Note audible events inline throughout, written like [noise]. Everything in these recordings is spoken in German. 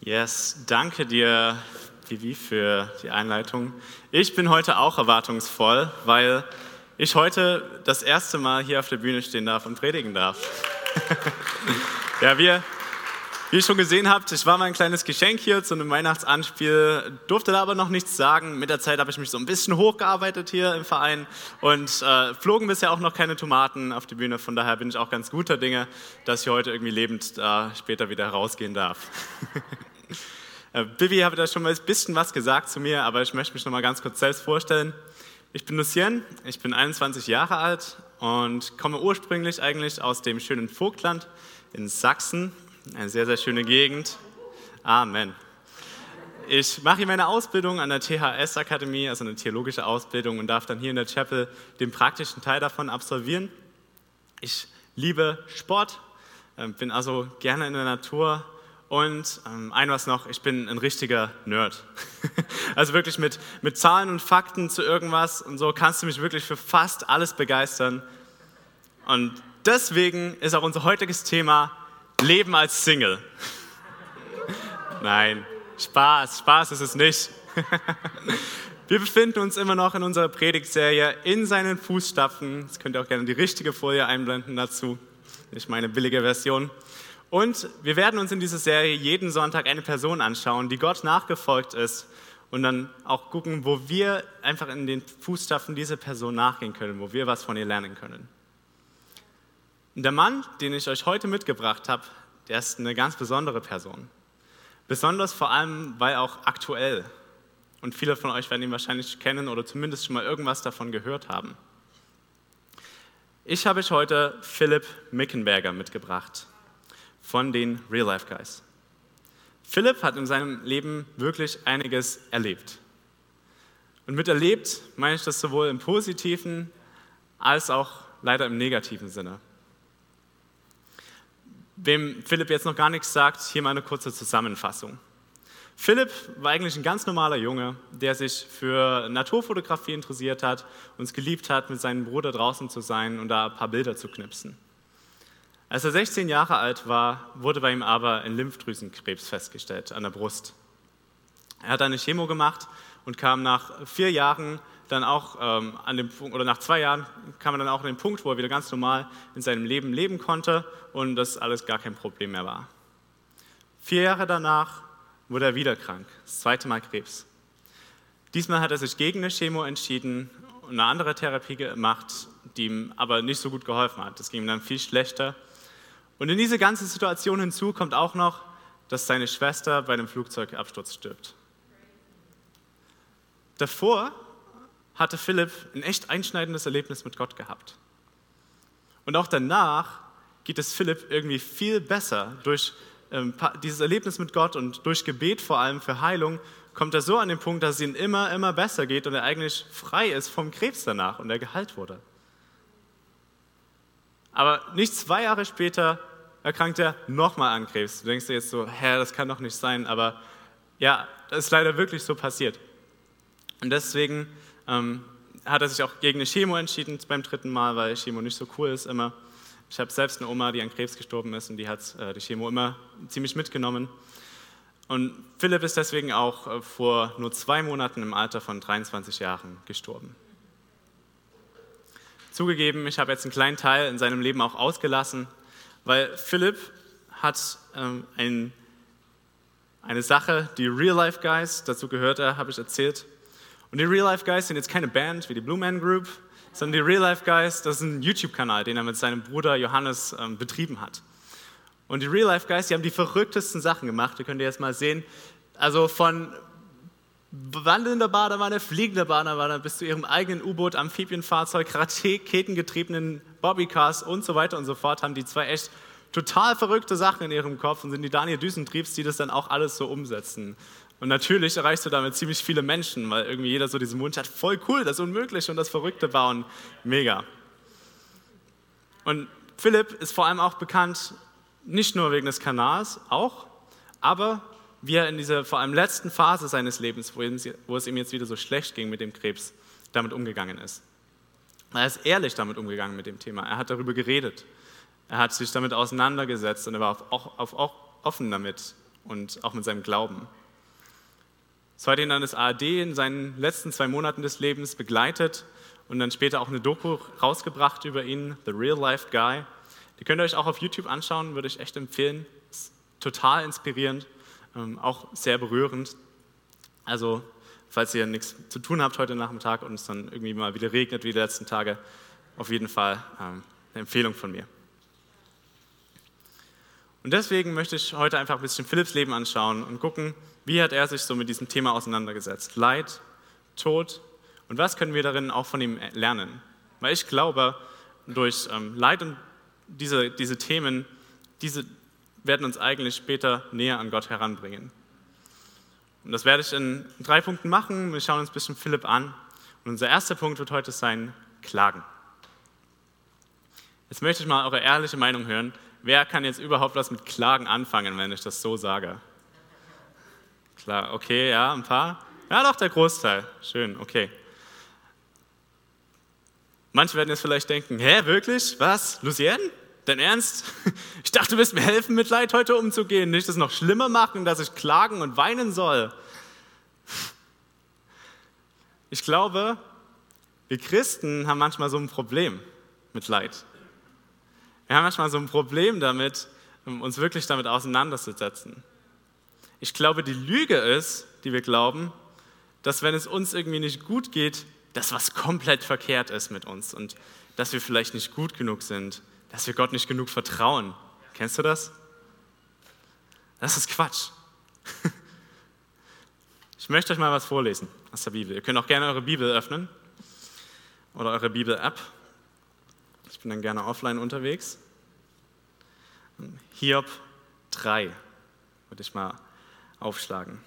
Yes, danke dir, Vivi, für die Einleitung. Ich bin heute auch erwartungsvoll, weil ich heute das erste Mal hier auf der Bühne stehen darf und predigen darf. [laughs] ja, wir, wie ihr schon gesehen habt, ich war mein kleines Geschenk hier zu einem Weihnachtsanspiel, durfte da aber noch nichts sagen. Mit der Zeit habe ich mich so ein bisschen hochgearbeitet hier im Verein und äh, flogen bisher auch noch keine Tomaten auf die Bühne. Von daher bin ich auch ganz guter Dinge, dass ich heute irgendwie lebend äh, später wieder rausgehen darf. [laughs] Äh, Bibi hat da schon mal ein bisschen was gesagt zu mir, aber ich möchte mich noch mal ganz kurz selbst vorstellen. Ich bin Lucien, ich bin 21 Jahre alt und komme ursprünglich eigentlich aus dem schönen Vogtland in Sachsen, eine sehr, sehr schöne Gegend. Amen. Ich mache hier meine Ausbildung an der THS-Akademie, also eine theologische Ausbildung, und darf dann hier in der Chapel den praktischen Teil davon absolvieren. Ich liebe Sport, äh, bin also gerne in der Natur, und ähm, ein was noch, ich bin ein richtiger Nerd. [laughs] also wirklich mit, mit Zahlen und Fakten zu irgendwas und so kannst du mich wirklich für fast alles begeistern. Und deswegen ist auch unser heutiges Thema Leben als Single. Nein, Spaß, Spaß ist es nicht. [laughs] Wir befinden uns immer noch in unserer Predigtserie in seinen Fußstapfen. Jetzt könnt ihr auch gerne die richtige Folie einblenden dazu, nicht meine billige Version. Und wir werden uns in dieser Serie jeden Sonntag eine Person anschauen, die Gott nachgefolgt ist und dann auch gucken, wo wir einfach in den Fußstapfen dieser Person nachgehen können, wo wir was von ihr lernen können. Der Mann, den ich euch heute mitgebracht habe, der ist eine ganz besondere Person. Besonders vor allem, weil auch aktuell. Und viele von euch werden ihn wahrscheinlich kennen oder zumindest schon mal irgendwas davon gehört haben. Ich habe euch heute Philipp Mickenberger mitgebracht von den Real Life Guys. Philipp hat in seinem Leben wirklich einiges erlebt. Und mit erlebt meine ich das sowohl im positiven als auch leider im negativen Sinne. Wem Philipp jetzt noch gar nichts sagt, hier mal eine kurze Zusammenfassung. Philipp war eigentlich ein ganz normaler Junge, der sich für Naturfotografie interessiert hat und es geliebt hat, mit seinem Bruder draußen zu sein und da ein paar Bilder zu knipsen. Als er 16 Jahre alt war, wurde bei ihm aber ein Lymphdrüsenkrebs festgestellt an der Brust. Er hat eine Chemo gemacht und kam nach vier Jahren dann auch ähm, an dem Punkt, oder nach zwei Jahren kam er dann auch an den Punkt, wo er wieder ganz normal in seinem Leben leben konnte und das alles gar kein Problem mehr war. Vier Jahre danach wurde er wieder krank, das zweite Mal Krebs. Diesmal hat er sich gegen eine Chemo entschieden und eine andere Therapie gemacht, die ihm aber nicht so gut geholfen hat. Das ging ihm dann viel schlechter und in diese ganze Situation hinzu kommt auch noch, dass seine Schwester bei einem Flugzeugabsturz stirbt. Davor hatte Philipp ein echt einschneidendes Erlebnis mit Gott gehabt. Und auch danach geht es Philipp irgendwie viel besser. Durch ähm, dieses Erlebnis mit Gott und durch Gebet vor allem für Heilung kommt er so an den Punkt, dass es ihm immer, immer besser geht und er eigentlich frei ist vom Krebs danach und er geheilt wurde. Aber nicht zwei Jahre später erkrankt er nochmal an Krebs. Du denkst dir jetzt so, hä, das kann doch nicht sein, aber ja, das ist leider wirklich so passiert. Und deswegen ähm, hat er sich auch gegen eine Chemo entschieden beim dritten Mal, weil Chemo nicht so cool ist immer. Ich habe selbst eine Oma, die an Krebs gestorben ist und die hat äh, die Chemo immer ziemlich mitgenommen. Und Philipp ist deswegen auch äh, vor nur zwei Monaten im Alter von 23 Jahren gestorben. Zugegeben, ich habe jetzt einen kleinen Teil in seinem Leben auch ausgelassen, weil Philipp hat ähm, ein, eine Sache, die Real Life Guys, dazu gehört er, habe ich erzählt. Und die Real Life Guys sind jetzt keine Band wie die Blue Man Group, sondern die Real Life Guys, das ist ein YouTube-Kanal, den er mit seinem Bruder Johannes ähm, betrieben hat. Und die Real Life Guys, die haben die verrücktesten Sachen gemacht, ihr könnt ihr jetzt mal sehen. Also von wandelnder Badewanne, fliegender Badewanne bis zu ihrem eigenen U-Boot, Amphibienfahrzeug, raketengetriebenen Bobbycars und so weiter und so fort, haben die zwei echt total verrückte Sachen in ihrem Kopf und sind die Daniel Düsentriebs, die das dann auch alles so umsetzen. Und natürlich erreichst du damit ziemlich viele Menschen, weil irgendwie jeder so diesen Wunsch hat, voll cool, das Unmögliche und das Verrückte bauen, mega. Und Philipp ist vor allem auch bekannt, nicht nur wegen des Kanals, auch, aber wie er in dieser vor allem letzten Phase seines Lebens, wo, es ihm jetzt wieder so schlecht ging mit dem Krebs, damit umgegangen ist. Er ist ehrlich damit umgegangen mit dem Thema. Er hat darüber geredet. Er hat sich damit auseinandergesetzt und er war auch, auch, auch offen damit und auch mit seinem Glauben. So hat ihn dann das ARD in seinen letzten zwei Monaten des Lebens begleitet und dann später auch eine Doku rausgebracht über ihn, The Real Life Guy. Die könnt ihr euch auch auf YouTube anschauen, würde ich echt empfehlen. Ist total inspirierend, ähm, auch sehr berührend. Also, falls ihr nichts zu tun habt heute Nachmittag und es dann irgendwie mal wieder regnet wie die letzten Tage, auf jeden Fall ähm, eine Empfehlung von mir. Und deswegen möchte ich heute einfach ein bisschen Philipps Leben anschauen und gucken, wie hat er sich so mit diesem Thema auseinandergesetzt. Leid, Tod und was können wir darin auch von ihm lernen? Weil ich glaube, durch ähm, Leid und diese, diese Themen, diese werden uns eigentlich später näher an Gott heranbringen. Und das werde ich in drei Punkten machen. Wir schauen uns ein bisschen Philipp an. Und unser erster Punkt wird heute sein, Klagen. Jetzt möchte ich mal eure ehrliche Meinung hören. Wer kann jetzt überhaupt was mit Klagen anfangen, wenn ich das so sage? Klar, okay, ja, ein paar. Ja, doch, der Großteil. Schön, okay. Manche werden jetzt vielleicht denken, hä, wirklich? Was? Lucien? Dein Ernst? [laughs] Ich dachte, du wirst mir helfen, mit Leid heute umzugehen, nicht es noch schlimmer machen, dass ich klagen und weinen soll. Ich glaube, wir Christen haben manchmal so ein Problem mit Leid. Wir haben manchmal so ein Problem damit, uns wirklich damit auseinanderzusetzen. Ich glaube, die Lüge ist, die wir glauben, dass wenn es uns irgendwie nicht gut geht, dass was komplett verkehrt ist mit uns und dass wir vielleicht nicht gut genug sind, dass wir Gott nicht genug vertrauen. Kennst du das? Das ist Quatsch. [laughs] Ich möchte euch mal was vorlesen aus der Bibel. Ihr könnt auch gerne eure Bibel öffnen oder eure Bibel-App bin dann gerne offline unterwegs. Hiob 3 würde ich mal aufschlagen.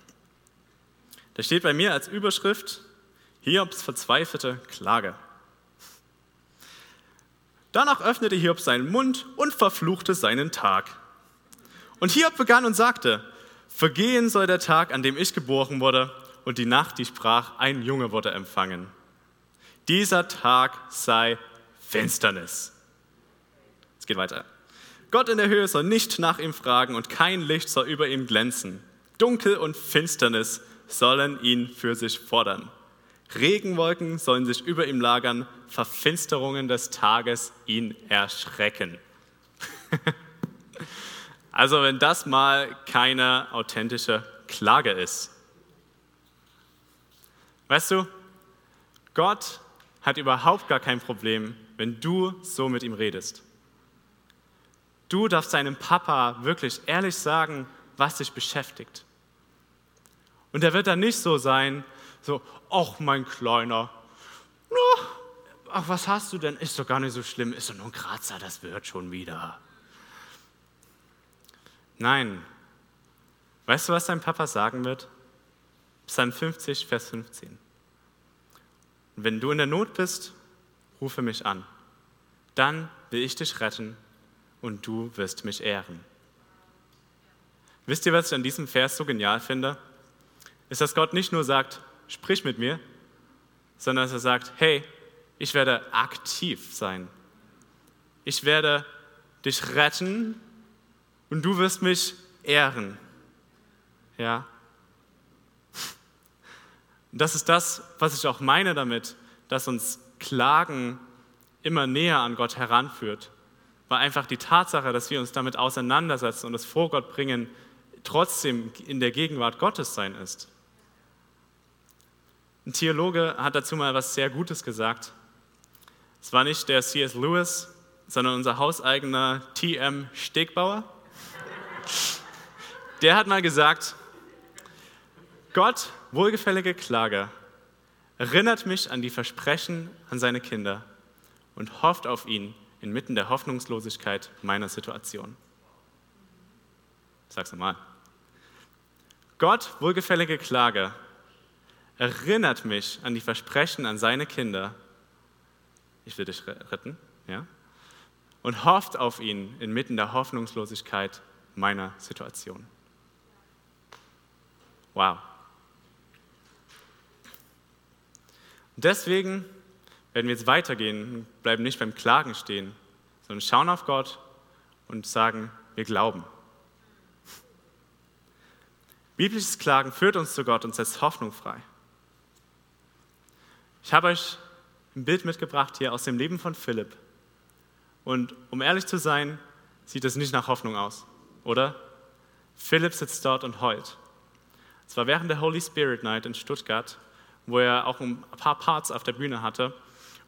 Da steht bei mir als Überschrift Hiobs verzweifelte Klage. Danach öffnete Hiob seinen Mund und verfluchte seinen Tag. Und Hiob begann und sagte, Vergehen soll der Tag, an dem ich geboren wurde, und die Nacht, die sprach, ein Junge wurde empfangen. Dieser Tag sei Finsternis. Es geht weiter. Gott in der Höhe soll nicht nach ihm fragen und kein Licht soll über ihm glänzen. Dunkel und Finsternis sollen ihn für sich fordern. Regenwolken sollen sich über ihm lagern, Verfinsterungen des Tages ihn erschrecken. [laughs] also wenn das mal keine authentische Klage ist. Weißt du, Gott hat überhaupt gar kein Problem wenn du so mit ihm redest. Du darfst deinem Papa wirklich ehrlich sagen, was dich beschäftigt. Und er wird dann nicht so sein, so, ach mein Kleiner, ach was hast du denn? Ist doch gar nicht so schlimm, ist doch nur ein Kratzer, das wird schon wieder. Nein. Weißt du, was dein Papa sagen wird? Psalm 50, Vers 15. Und wenn du in der Not bist rufe mich an. Dann will ich dich retten und du wirst mich ehren. Wisst ihr, was ich an diesem Vers so genial finde? Ist, dass Gott nicht nur sagt, sprich mit mir, sondern dass er sagt, hey, ich werde aktiv sein. Ich werde dich retten und du wirst mich ehren. Ja. Das ist das, was ich auch meine damit, dass uns Klagen immer näher an Gott heranführt, weil einfach die Tatsache, dass wir uns damit auseinandersetzen und es vor Gott bringen, trotzdem in der Gegenwart Gottes sein ist. Ein Theologe hat dazu mal was sehr Gutes gesagt. Es war nicht der C.S. Lewis, sondern unser hauseigener T.M. Stegbauer. Der hat mal gesagt, Gott, wohlgefällige Klage, erinnert mich an die Versprechen an seine Kinder und hofft auf ihn inmitten der Hoffnungslosigkeit meiner Situation. Ich sag's nochmal. Gott, wohlgefällige Klage, erinnert mich an die Versprechen an seine Kinder, ich will dich retten, ja, und hofft auf ihn inmitten der Hoffnungslosigkeit meiner Situation. Wow. Deswegen werden wir jetzt weitergehen und bleiben nicht beim Klagen stehen, sondern schauen auf Gott und sagen, wir glauben. Biblisches Klagen führt uns zu Gott und setzt Hoffnung frei. Ich habe euch ein Bild mitgebracht hier aus dem Leben von Philipp. Und um ehrlich zu sein, sieht es nicht nach Hoffnung aus, oder? Philipp sitzt dort und heult. Es war während der Holy Spirit Night in Stuttgart, wo er auch ein paar Parts auf der Bühne hatte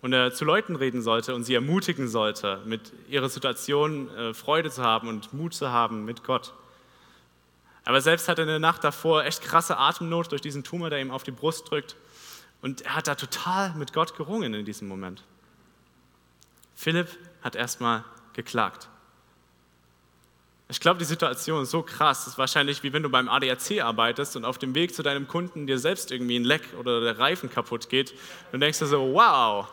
und er zu Leuten reden sollte und sie ermutigen sollte, mit ihrer Situation äh, Freude zu haben und Mut zu haben mit Gott. Aber selbst hat er in der Nacht davor echt krasse Atemnot durch diesen Tumor, der ihm auf die Brust drückt. Und er hat da total mit Gott gerungen in diesem Moment. Philipp hat erstmal geklagt. Ich glaube, die Situation ist so krass. Das ist wahrscheinlich wie wenn du beim ADAC arbeitest und auf dem Weg zu deinem Kunden dir selbst irgendwie ein Leck oder der Reifen kaputt geht. Und denkst du so, wow,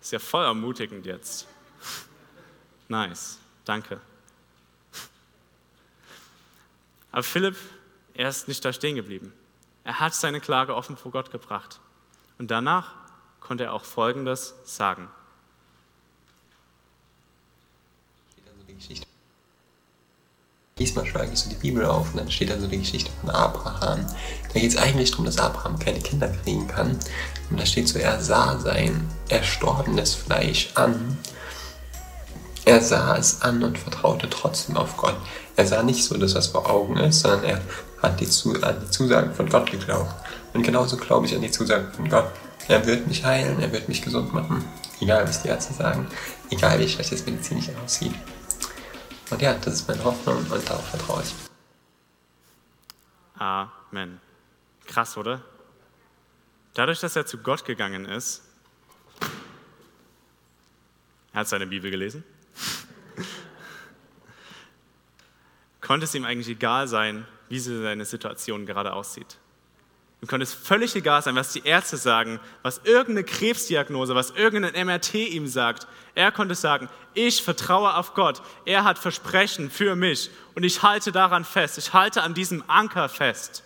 ist ja voll ermutigend jetzt. [laughs] Nice, danke. Aber Philipp, er ist nicht da stehen geblieben. Er hat seine Klage offen vor Gott gebracht. Und danach konnte er auch Folgendes sagen. Diesmal schlage ich so die Bibel auf und dann steht da so die Geschichte von Abraham. Da geht es eigentlich darum, dass Abraham keine Kinder kriegen kann. Und da steht so, er sah sein erstorbenes Fleisch an. Er sah es an und vertraute trotzdem auf Gott. Er sah nicht so, dass das vor Augen ist, sondern er hat an die Zusagen von Gott geglaubt. Und genauso glaube ich an die Zusagen von Gott. Er wird mich heilen, er wird mich gesund machen. Egal, was die Ärzte sagen. Egal, wie schlecht es medizinisch aussieht. Und ja, das ist meine Hoffnung und darauf vertraue ich. Amen. Krass, oder? Dadurch, dass er zu Gott gegangen ist, er hat seine Bibel gelesen, konnte es ihm eigentlich egal sein, wie seine Situation gerade aussieht. Ihm konnte es völlig egal sein, was die Ärzte sagen, was irgendeine Krebsdiagnose, was irgendein MRT ihm sagt. Er konnte sagen, ich vertraue auf Gott. Er hat Versprechen für mich und ich halte daran fest. Ich halte an diesem Anker fest.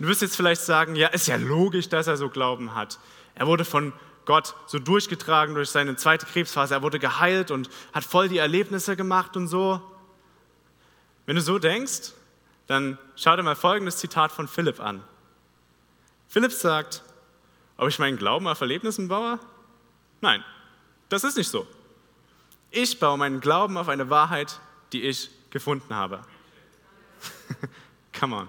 Du wirst jetzt vielleicht sagen, ja, ist ja logisch, dass er so Glauben hat. Er wurde von Gott so durchgetragen durch seine zweite Krebsphase. Er wurde geheilt und hat voll die Erlebnisse gemacht und so. Wenn du so denkst, dann schau dir mal folgendes Zitat von Philipp an. Philipp sagt, ob ich meinen Glauben auf Erlebnissen baue? Nein, das ist nicht so. Ich baue meinen Glauben auf eine Wahrheit, die ich gefunden habe. [laughs] Come on.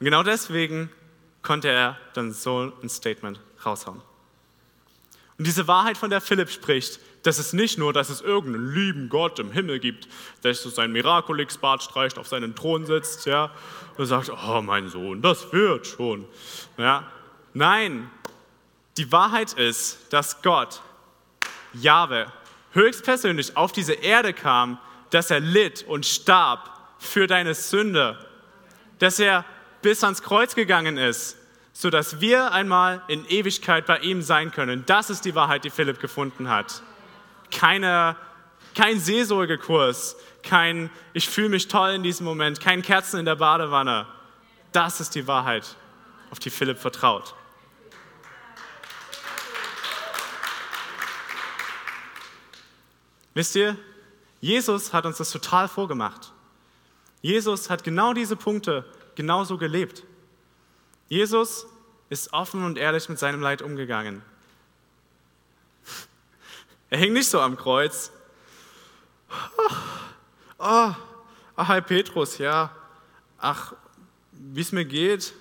Und genau deswegen konnte er dann so ein Statement raushauen. Und diese Wahrheit, von der Philipp spricht, das ist nicht nur, dass es irgendeinen lieben Gott im Himmel gibt, der so sein Miraculix-Bart streicht, auf seinen Thron sitzt, ja, und sagt, oh mein Sohn, das wird schon. Ja. Nein, die Wahrheit ist, dass Gott, Jahwe, höchstpersönlich auf diese Erde kam, dass er litt und starb für deine Sünde, dass er bis ans Kreuz gegangen ist, sodass wir einmal in Ewigkeit bei ihm sein können. Das ist die Wahrheit, die Philipp gefunden hat keine, kein Seelsorgekurs, kein Ich fühle mich toll in diesem Moment, kein Kerzen in der Badewanne. Das ist die Wahrheit, auf die Philipp vertraut. Wisst ihr, Jesus hat uns das total vorgemacht. Jesus hat genau diese Punkte genauso gelebt. Jesus ist offen und ehrlich mit seinem Leid umgegangen. Er hing nicht so am Kreuz. Oh, oh, hi Petrus, ja. Ach, wie es mir geht?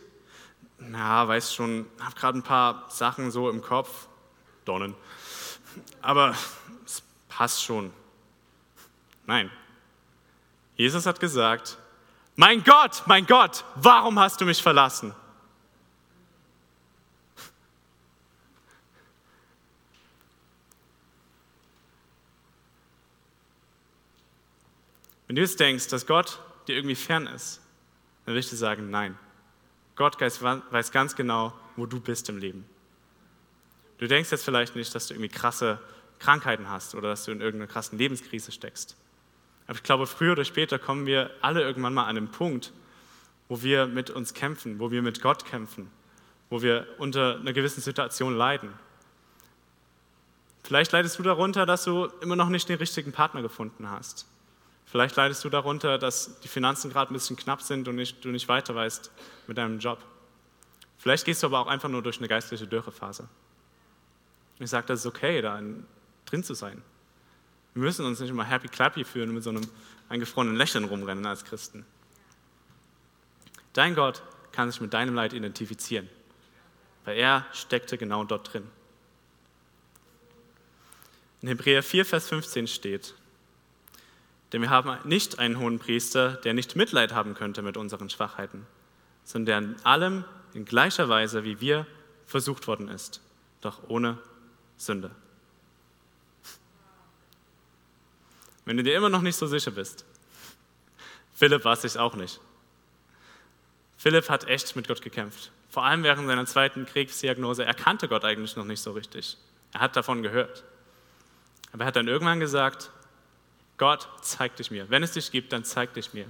Na, weißt schon, hab gerade ein paar Sachen so im Kopf. Donnen. Aber es passt schon. Nein. Jesus hat gesagt, mein Gott, mein Gott, warum hast du mich verlassen? Wenn du jetzt denkst, dass Gott dir irgendwie fern ist, dann will ich dir sagen, nein. Gott weiß ganz genau, wo du bist im Leben. Du denkst jetzt vielleicht nicht, dass du irgendwie krasse Krankheiten hast oder dass du in irgendeiner krassen Lebenskrise steckst. Aber ich glaube, früher oder später kommen wir alle irgendwann mal an den Punkt, wo wir mit uns kämpfen, wo wir mit Gott kämpfen, wo wir unter einer gewissen Situation leiden. Vielleicht leidest du darunter, dass du immer noch nicht den richtigen Partner gefunden hast. Vielleicht leidest du darunter, dass die Finanzen gerade ein bisschen knapp sind und nicht, du nicht weiter weißt mit deinem Job. Vielleicht gehst du aber auch einfach nur durch eine geistliche Dürrephase. Ich sage, das ist okay, da drin zu sein. Wir müssen uns nicht immer happy clappy fühlen und mit so einem eingefrorenen Lächeln rumrennen als Christen. Dein Gott kann sich mit deinem Leid identifizieren, weil er steckte genau dort drin. In Hebräer 4, Vers 15 steht, denn wir haben nicht einen hohen Priester, der nicht Mitleid haben könnte mit unseren Schwachheiten, sondern der in allem in gleicher Weise wie wir versucht worden ist, doch ohne Sünde. Wenn du dir immer noch nicht so sicher bist, Philipp war es sich auch nicht. Philipp hat echt mit Gott gekämpft. Vor allem während seiner zweiten Kriegsdiagnose. Er kannte Gott eigentlich noch nicht so richtig. Er hat davon gehört. Aber er hat dann irgendwann gesagt, Gott, zeig dich mir. Wenn es dich gibt, dann zeig dich mir.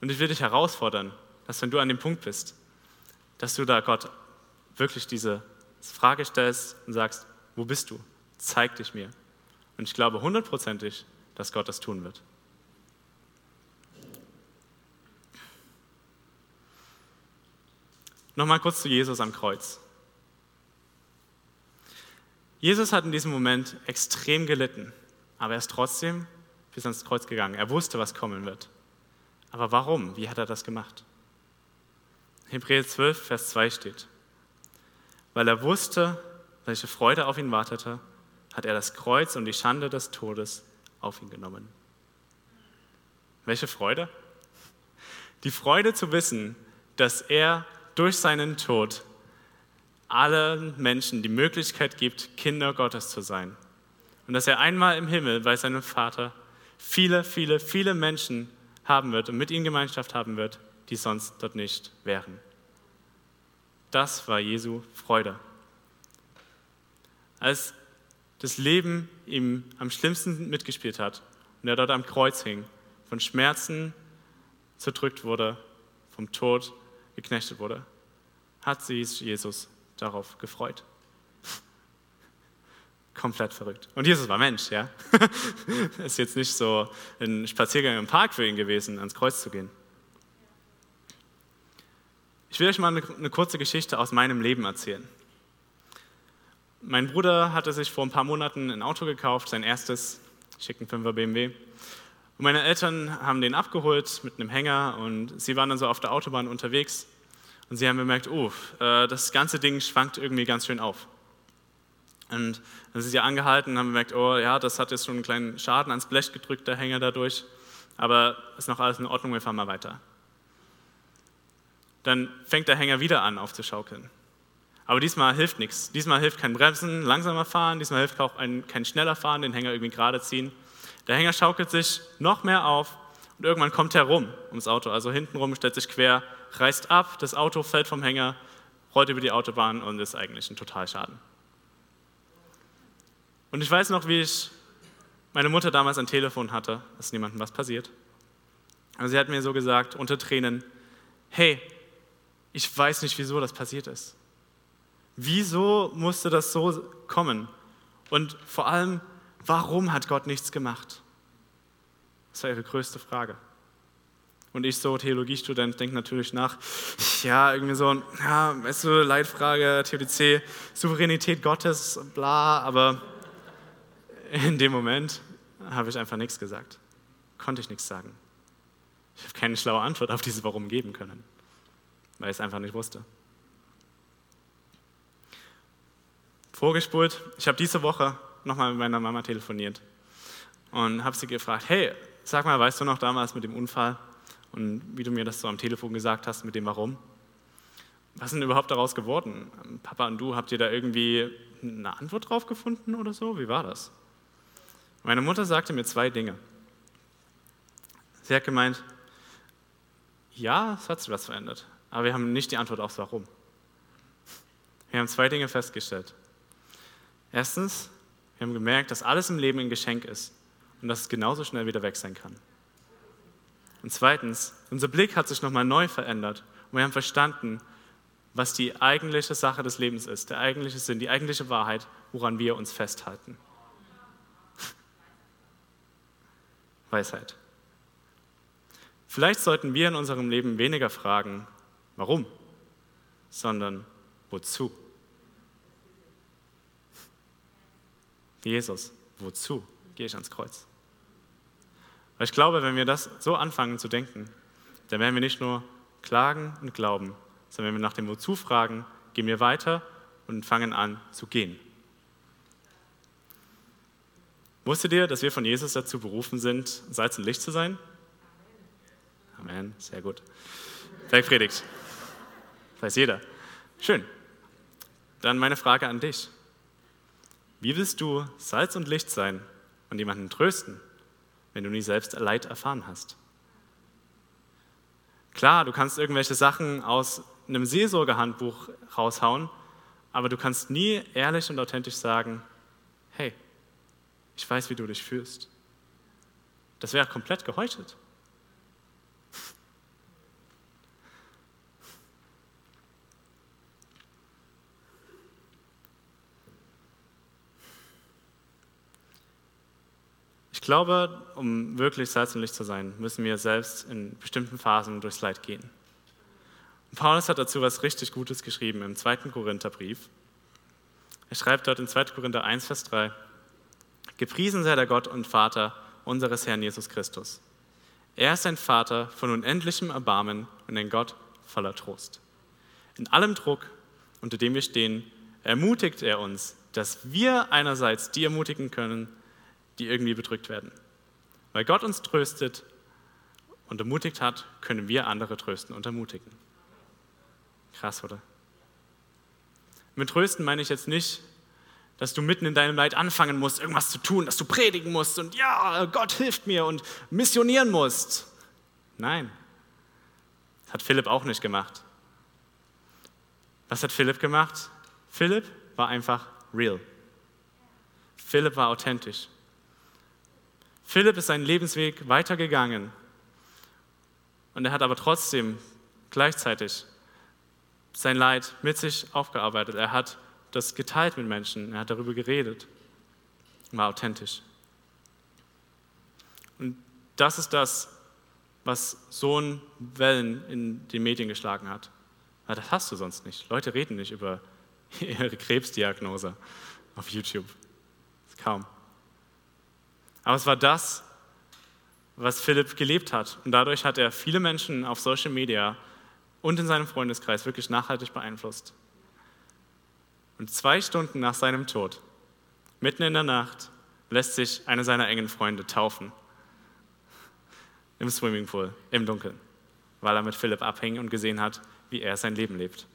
Und ich will dich herausfordern, dass wenn du an dem Punkt bist, dass du da Gott wirklich diese Frage stellst und sagst, wo bist du? Zeig dich mir. Und ich glaube hundertprozentig, dass Gott das tun wird. Nochmal kurz zu Jesus am Kreuz. Jesus hat in diesem Moment extrem gelitten, aber er ist trotzdem bis ans Kreuz gegangen. Er wusste, was kommen wird. Aber warum? Wie hat er das gemacht? Hebräer 12, Vers 2 steht, weil er wusste, welche Freude auf ihn wartete, hat er das Kreuz und die Schande des Todes auf ihn genommen. Welche Freude? Die Freude zu wissen, dass er durch seinen Tod allen Menschen die Möglichkeit gibt, Kinder Gottes zu sein. Und dass er einmal im Himmel bei seinem Vater viele, viele, viele Menschen haben wird und mit ihnen Gemeinschaft haben wird, die sonst dort nicht wären. Das war Jesu Freude. Als das Leben ihm am schlimmsten mitgespielt hat und er dort am Kreuz hing, von Schmerzen zerdrückt wurde, vom Tod geknechtet wurde, hat sich Jesus darauf gefreut. Komplett verrückt. Und Jesus war Mensch, ja. [laughs] ist jetzt nicht so ein Spaziergang im Park für ihn gewesen, ans Kreuz zu gehen. Ich will euch mal eine, eine kurze Geschichte aus meinem Leben erzählen. Mein Bruder hatte sich vor ein paar Monaten ein Auto gekauft, sein erstes, schicken 5er BMW. Und meine Eltern haben den abgeholt mit einem Hänger und sie waren dann so auf der Autobahn unterwegs und sie haben bemerkt, oh, das ganze Ding schwankt irgendwie ganz schön auf. Und dann sind sie angehalten und haben bemerkt, oh ja, das hat jetzt schon einen kleinen Schaden ans Blech gedrückt, der Hänger dadurch, aber ist noch alles in Ordnung, wir fahren mal weiter. Dann fängt der Hänger wieder an aufzuschaukeln. Aber diesmal hilft nichts. Diesmal hilft kein Bremsen, langsamer fahren, diesmal hilft auch ein, kein schneller fahren, den Hänger irgendwie gerade ziehen. Der Hänger schaukelt sich noch mehr auf und irgendwann kommt er rum ums Auto, also hintenrum, stellt sich quer, reißt ab, das Auto fällt vom Hänger, rollt über die Autobahn und ist eigentlich ein Totalschaden. Und ich weiß noch, wie ich meine Mutter damals ein Telefon hatte, dass niemandem was passiert. Und sie hat mir so gesagt, unter Tränen, hey, ich weiß nicht, wieso das passiert ist. Wieso musste das so kommen? Und vor allem, warum hat Gott nichts gemacht? Das war ihre größte Frage. Und ich so, Theologiestudent, denke natürlich nach, ja, irgendwie so, ja, weißt du, Leitfrage, Theodizee, Souveränität Gottes, bla, aber in dem Moment habe ich einfach nichts gesagt. Konnte ich nichts sagen. Ich habe keine schlaue Antwort auf dieses Warum geben können, weil ich es einfach nicht wusste. Vorgespult, ich habe diese Woche nochmal mit meiner Mama telefoniert und habe sie gefragt, hey, Sag mal, weißt du noch damals mit dem Unfall und wie du mir das so am Telefon gesagt hast mit dem Warum? Was ist denn überhaupt daraus geworden? Papa und du, habt ihr da irgendwie eine Antwort drauf gefunden oder so? Wie war das? Meine Mutter sagte mir zwei Dinge. Sie hat gemeint, ja, es hat sich was verändert, aber wir haben nicht die Antwort aufs Warum. Wir haben zwei Dinge festgestellt. Erstens, wir haben gemerkt, dass alles im Leben ein Geschenk ist und dass es genauso schnell wieder weg sein kann. Und zweitens, unser Blick hat sich nochmal neu verändert und wir haben verstanden, was die eigentliche Sache des Lebens ist, der eigentliche Sinn, die eigentliche Wahrheit, woran wir uns festhalten. Weisheit. Vielleicht sollten wir in unserem Leben weniger fragen, warum, sondern wozu. Jesus, wozu gehe ich ans Kreuz? Weil ich glaube, wenn wir das so anfangen zu denken, dann werden wir nicht nur klagen und glauben, sondern wenn wir nach dem Wozu fragen, gehen wir weiter und fangen an zu gehen. Wusstet ihr, dass wir von Jesus dazu berufen sind, Salz und Licht zu sein? Amen, sehr gut. Bergpredigt. Weiß jeder. Schön. Dann meine Frage an dich. Wie willst du Salz und Licht sein und jemanden trösten, wenn du nie selbst Leid erfahren hast? Klar, du kannst irgendwelche Sachen aus einem Seelsorgehandbuch raushauen, aber du kannst nie ehrlich und authentisch sagen, hey, ich weiß, wie du dich fühlst. Das wäre komplett geheuchelt. Ich glaube, um wirklich Salz und Licht zu sein, müssen wir selbst in bestimmten Phasen durchs Leid gehen. Paulus hat dazu was richtig Gutes geschrieben im zweiten Korintherbrief. Er schreibt dort in 2. Korinther 1, Vers 3, Gepriesen sei der Gott und Vater unseres Herrn Jesus Christus. Er ist ein Vater von unendlichem Erbarmen und ein Gott voller Trost. In allem Druck, unter dem wir stehen, ermutigt er uns, dass wir einerseits die ermutigen können, die irgendwie bedrückt werden. Weil Gott uns tröstet und ermutigt hat, können wir andere trösten und ermutigen. Krass, oder? Mit trösten meine ich jetzt nicht, dass du mitten in deinem Leid anfangen musst, irgendwas zu tun, dass du predigen musst und ja, Gott hilft mir und missionieren musst. Nein, das hat Philipp auch nicht gemacht. Was hat Philipp gemacht? Philipp war einfach real. Philipp war authentisch. Philipp ist seinen Lebensweg weitergegangen und er hat aber trotzdem gleichzeitig sein Leid mit sich aufgearbeitet. Er hat das geteilt mit Menschen, er hat darüber geredet, war authentisch. Und das ist das, was so ein Wellen in den Medien geschlagen hat. Weil das hast du sonst nicht. Leute reden nicht über [laughs] ihre Krebsdiagnose auf YouTube. Kaum. Aber es war das, was Philipp gelebt hat. Und dadurch hat er viele Menschen auf Social Media und in seinem Freundeskreis wirklich nachhaltig beeinflusst. Und zwei Stunden nach seinem Tod, mitten in der Nacht, lässt sich einer seiner engen Freunde taufen. Im Swimmingpool, im Dunkeln, weil er mit Philipp abhing und gesehen hat, wie er sein Leben lebt.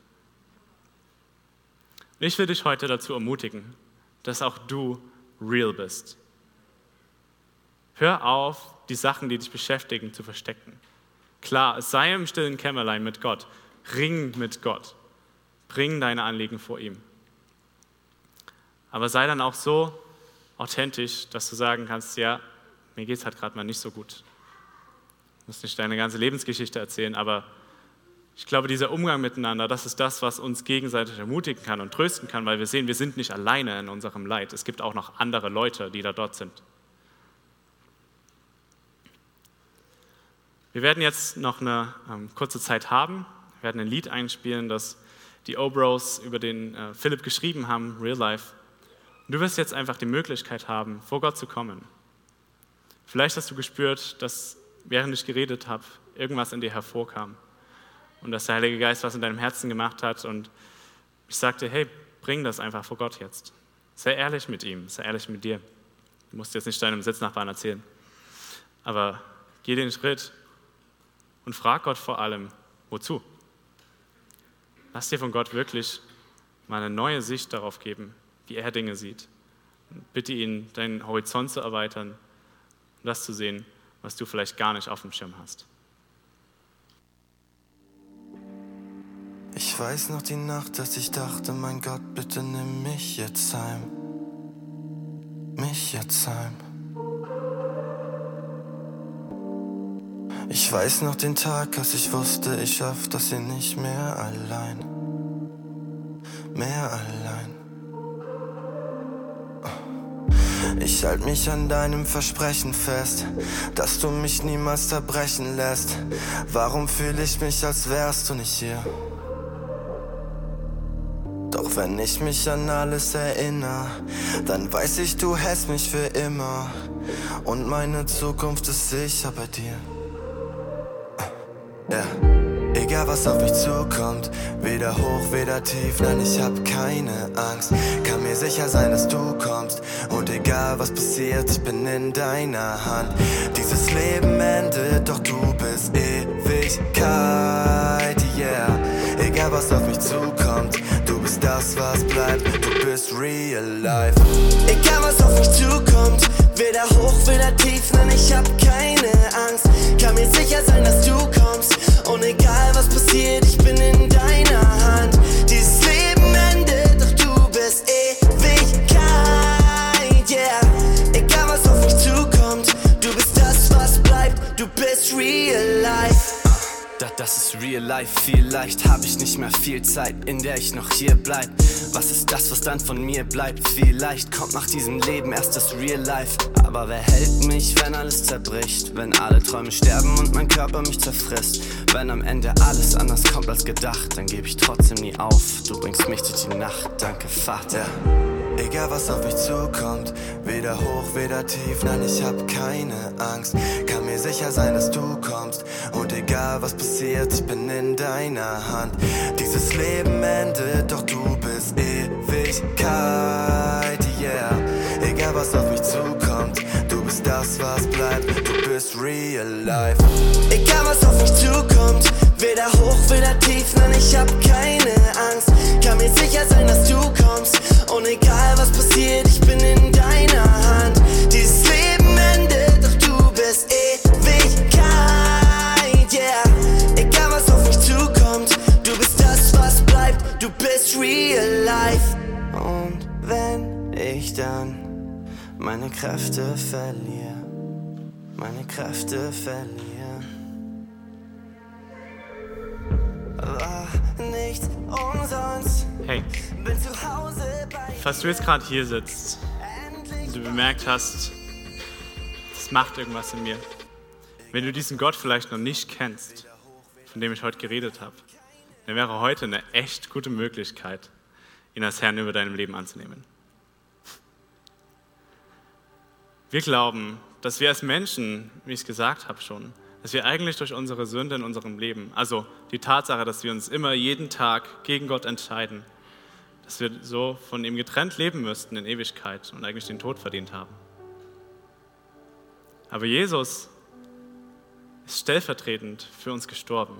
Ich will dich heute dazu ermutigen, dass auch du real bist Hör auf, die Sachen, die dich beschäftigen, zu verstecken. Klar, sei im stillen Kämmerlein mit Gott. Ring mit Gott. Bring deine Anliegen vor ihm. Aber sei dann auch so authentisch, dass du sagen kannst, ja, mir geht es halt gerade mal nicht so gut. Du musst nicht deine ganze Lebensgeschichte erzählen, aber ich glaube, dieser Umgang miteinander, das ist das, was uns gegenseitig ermutigen kann und trösten kann, weil wir sehen, wir sind nicht alleine in unserem Leid. Es gibt auch noch andere Leute, die da dort sind. Wir werden jetzt noch eine ähm, kurze Zeit haben. Wir werden ein Lied einspielen, das die Obros über den äh, Philipp geschrieben haben, Real Life. Du wirst jetzt einfach die Möglichkeit haben, vor Gott zu kommen. Vielleicht hast du gespürt, dass während ich geredet habe, irgendwas in dir hervorkam und dass der Heilige Geist was in deinem Herzen gemacht hat und ich sagte, hey, bring das einfach vor Gott jetzt. Sei ehrlich mit ihm, sei ehrlich mit dir. Du musst jetzt nicht deinem Sitznachbarn erzählen, aber geh den Schritt und frag Gott vor allem, wozu? Lass dir von Gott wirklich mal eine neue Sicht darauf geben, wie er Dinge sieht. Bitte ihn, deinen Horizont zu erweitern und das zu sehen, was du vielleicht gar nicht auf dem Schirm hast. Ich weiß noch die Nacht, dass ich dachte, mein Gott, bitte nimm mich jetzt heim. Mich jetzt heim. Ich weiß noch den Tag, als ich wusste, ich schaff das hier nicht mehr allein. Mehr allein. Ich halt mich an deinem Versprechen fest, dass du mich niemals zerbrechen lässt. Warum fühle ich mich, als wärst du nicht hier? Doch wenn ich mich an alles erinnere, dann weiß ich, du hältst mich für immer. Und meine Zukunft ist sicher bei dir. Ja. Egal was auf mich zukommt, weder hoch, weder tief, nein, ich hab keine Angst. Kann mir sicher sein, dass du kommst. Und egal was passiert, ich bin in deiner Hand. Dieses Leben endet, doch du bist Ewigkeit, yeah. Egal was auf mich zukommt, du bist das, was bleibt. Du bist real life. Egal was auf mich zukommt, weder hoch, weder tief, nein, ich hab keine Angst. Kann mir sicher sein, dass du kommst. Und egal was passiert, ich bin in deiner Hand. Dieses Leben endet, doch du bist Ewigkeit, yeah. Egal was auf mich zukommt, du bist das, was bleibt. Du bist real life. Das, das ist real life, vielleicht hab ich nicht mehr viel Zeit, in der ich noch hier bleib. Was ist das, was dann von mir bleibt? Vielleicht kommt nach diesem Leben erst das real life. Aber wer hält mich, wenn alles zerbricht? Wenn alle Träume sterben und mein Körper mich zerfrisst? Wenn am Ende alles anders kommt als gedacht, dann geb ich trotzdem nie auf. Du bringst mich durch die Nacht, danke Vater. Egal was auf mich zukommt, weder hoch, weder tief, nein, ich hab keine Angst. Kann mir sicher sein, dass du kommst. Und egal was passiert, ich bin in deiner Hand. Dieses Leben endet, doch du bist Ewigkeit, yeah. Egal was auf mich zukommt, du bist das, was bleibt. Du bist real life. Egal was auf mich zukommt, weder hoch, weder tief, nein, ich hab keine Angst. Kann mir sicher sein, dass du kommst. Und egal was passiert, ich bin in deiner Hand. Dieses Leben endet, doch du bist Ewigkeit, bist real life. Und wenn ich dann meine Kräfte verliere, meine Kräfte verliere, war nichts umsonst. Hey, Bin zu Hause bei falls du jetzt gerade hier sitzt und du bemerkt hast, es macht irgendwas in mir. Wenn du diesen Gott vielleicht noch nicht kennst, von dem ich heute geredet habe, dann wäre heute eine echt gute Möglichkeit, ihn als Herrn über deinem Leben anzunehmen. Wir glauben, dass wir als Menschen, wie ich es gesagt habe schon, dass wir eigentlich durch unsere Sünde in unserem Leben, also die Tatsache, dass wir uns immer jeden Tag gegen Gott entscheiden, dass wir so von ihm getrennt leben müssten in Ewigkeit und eigentlich den Tod verdient haben. Aber Jesus ist stellvertretend für uns gestorben.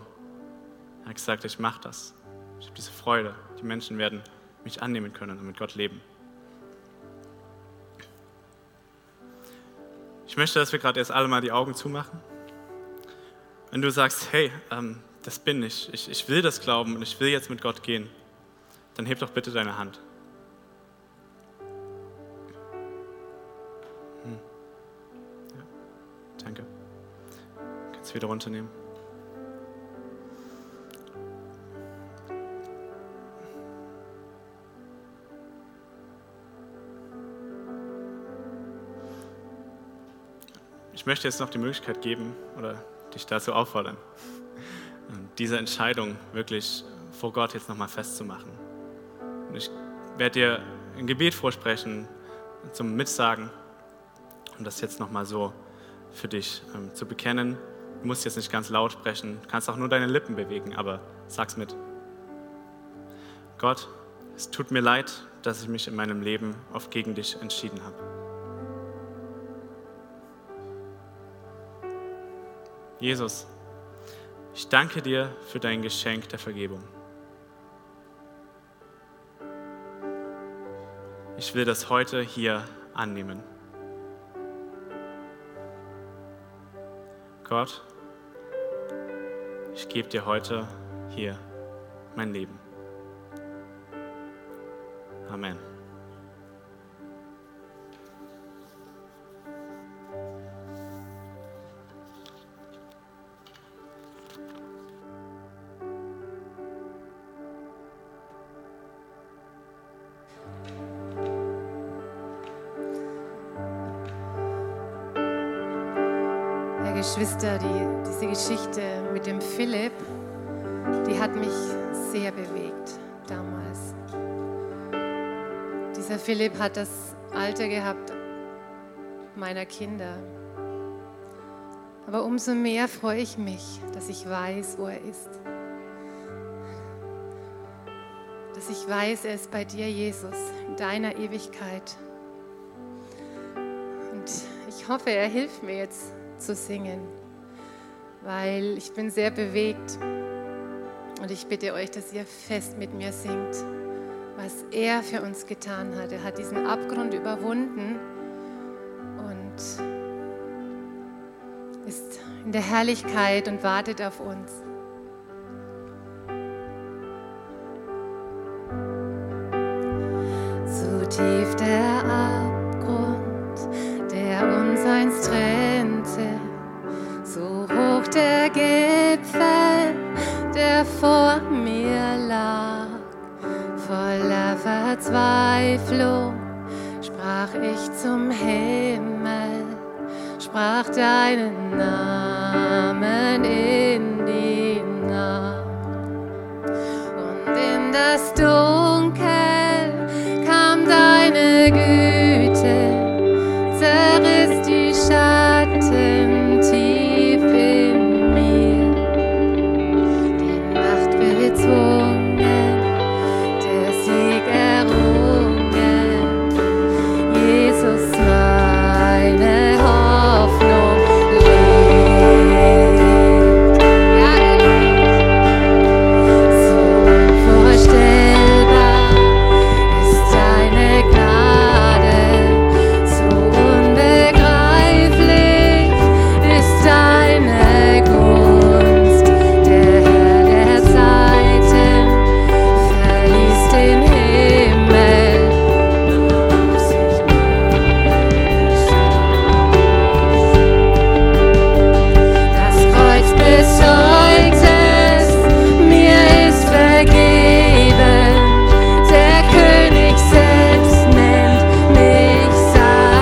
Er hat gesagt, ich mache das. Ich habe diese Freude. Die Menschen werden mich annehmen können und mit Gott leben. Ich möchte, dass wir gerade erst alle mal die Augen zumachen. Wenn du sagst, hey, ähm, das bin ich. ich, ich will das glauben und ich will jetzt mit Gott gehen, dann heb doch bitte deine Hand. Hm. Ja, danke. Kannst du wieder runternehmen. Ich möchte jetzt noch die Möglichkeit geben oder dich dazu auffordern, [laughs] diese Entscheidung wirklich vor Gott jetzt nochmal festzumachen. Und ich werde dir ein Gebet vorsprechen zum Mitsagen, um das jetzt nochmal so für dich ähm, zu bekennen. Du musst jetzt nicht ganz laut sprechen, du kannst auch nur deine Lippen bewegen, aber sag's mit. Gott, es tut mir leid, dass ich mich in meinem Leben oft gegen dich entschieden habe. Jesus, ich danke dir für dein Geschenk der Vergebung. Ich will das heute hier annehmen. Gott, ich gebe dir heute hier mein Leben. Hat das Alter gehabt meiner Kinder. Aber umso mehr freue ich mich, dass ich weiß, wo er ist. Dass ich weiß, er ist bei dir, Jesus, in deiner Ewigkeit. Und ich hoffe, er hilft mir jetzt zu singen, weil ich bin sehr bewegt. Und ich bitte euch, dass ihr fest mit mir singt, was er für uns getan hat. Er hat diesen Abgrund überwunden und ist in der Herrlichkeit und wartet auf uns. Zu tief der Verzweiflung sprach ich zum Himmel sprach deinen Namen in